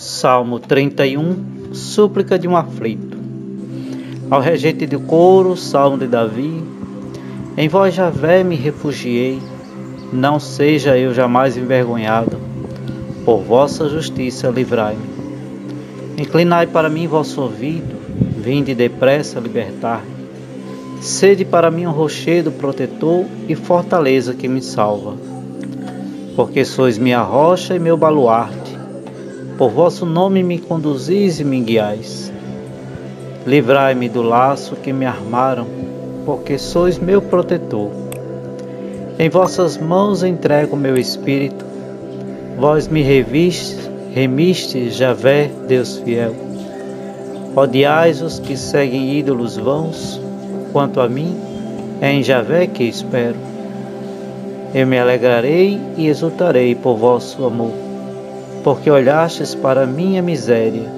Salmo 31 Súplica de um aflito. Ao regente do coro, Salmo de Davi. Em vós, Javé, me refugiei, não seja eu jamais envergonhado. Por vossa justiça, livrai-me. Inclinai para mim vosso ouvido, vinde depressa libertar-me. Sede para mim um rochedo protetor e fortaleza que me salva. Porque sois minha rocha e meu baluarte por vosso nome me conduzis e me guiais. Livrai-me do laço que me armaram, porque sois meu protetor. Em vossas mãos entrego meu espírito. Vós me revistes, Javé, Deus fiel. Odiais os que seguem ídolos vãos, quanto a mim, é em Javé que espero. Eu me alegrarei e exultarei por vosso amor porque olhastes para minha miséria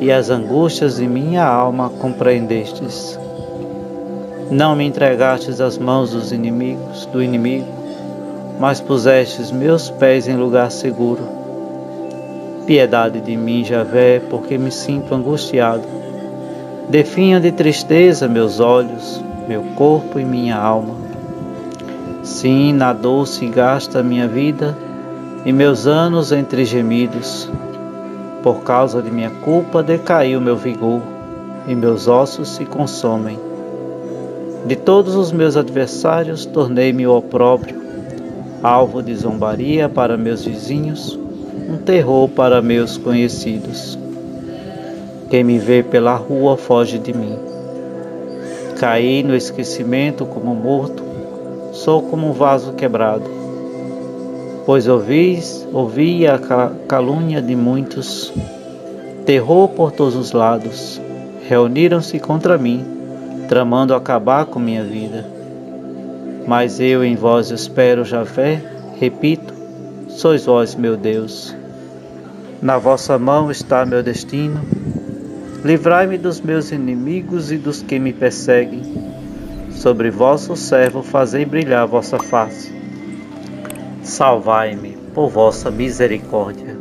e as angústias de minha alma compreendestes. Não me entregastes às mãos dos inimigos, do inimigo, mas pusestes meus pés em lugar seguro. Piedade de mim, Javé, porque me sinto angustiado. Definha de tristeza meus olhos, meu corpo e minha alma. Sim, na dor se gasta minha vida, e meus anos entre gemidos. Por causa de minha culpa decaiu meu vigor, e meus ossos se consomem. De todos os meus adversários tornei-me o opróbrio, alvo de zombaria para meus vizinhos, um terror para meus conhecidos. Quem me vê pela rua foge de mim. Caí no esquecimento como morto, sou como um vaso quebrado pois ouvis, ouvi a calúnia de muitos, terror por todos os lados, reuniram-se contra mim, tramando acabar com minha vida. Mas eu em vós espero, Javé, repito, sois vós meu Deus. Na vossa mão está meu destino. Livrai-me dos meus inimigos e dos que me perseguem. Sobre vosso servo fazei brilhar vossa face salvai-me por vossa misericórdia.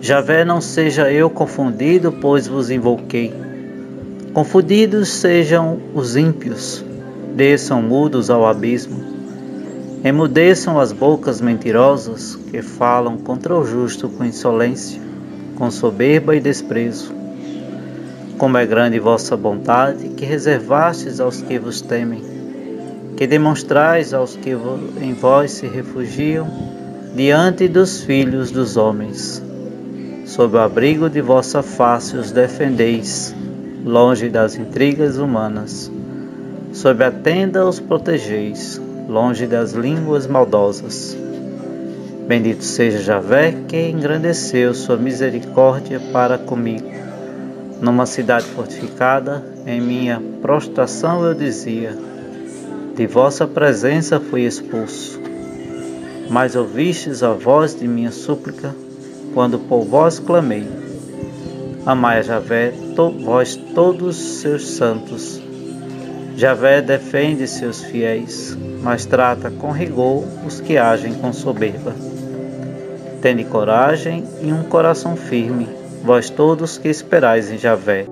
Javé, não seja eu confundido, pois vos invoquei. Confundidos sejam os ímpios, desçam mudos ao abismo. Emudeçam as bocas mentirosas que falam contra o justo com insolência, com soberba e desprezo. Como é grande vossa bondade que reservastes aos que vos temem que demonstrais aos que em vós se refugiam diante dos filhos dos homens. Sob o abrigo de vossa face os defendeis, longe das intrigas humanas. Sob a tenda os protegeis, longe das línguas maldosas. Bendito seja Javé que engrandeceu sua misericórdia para comigo. Numa cidade fortificada, em minha prostração eu dizia: de vossa presença fui expulso. Mas ouvistes a voz de minha súplica, quando por vós clamei. Amai a Javé, to, vós todos seus santos. Javé defende seus fiéis, mas trata com rigor os que agem com soberba. Tende coragem e um coração firme, vós todos que esperais em Javé.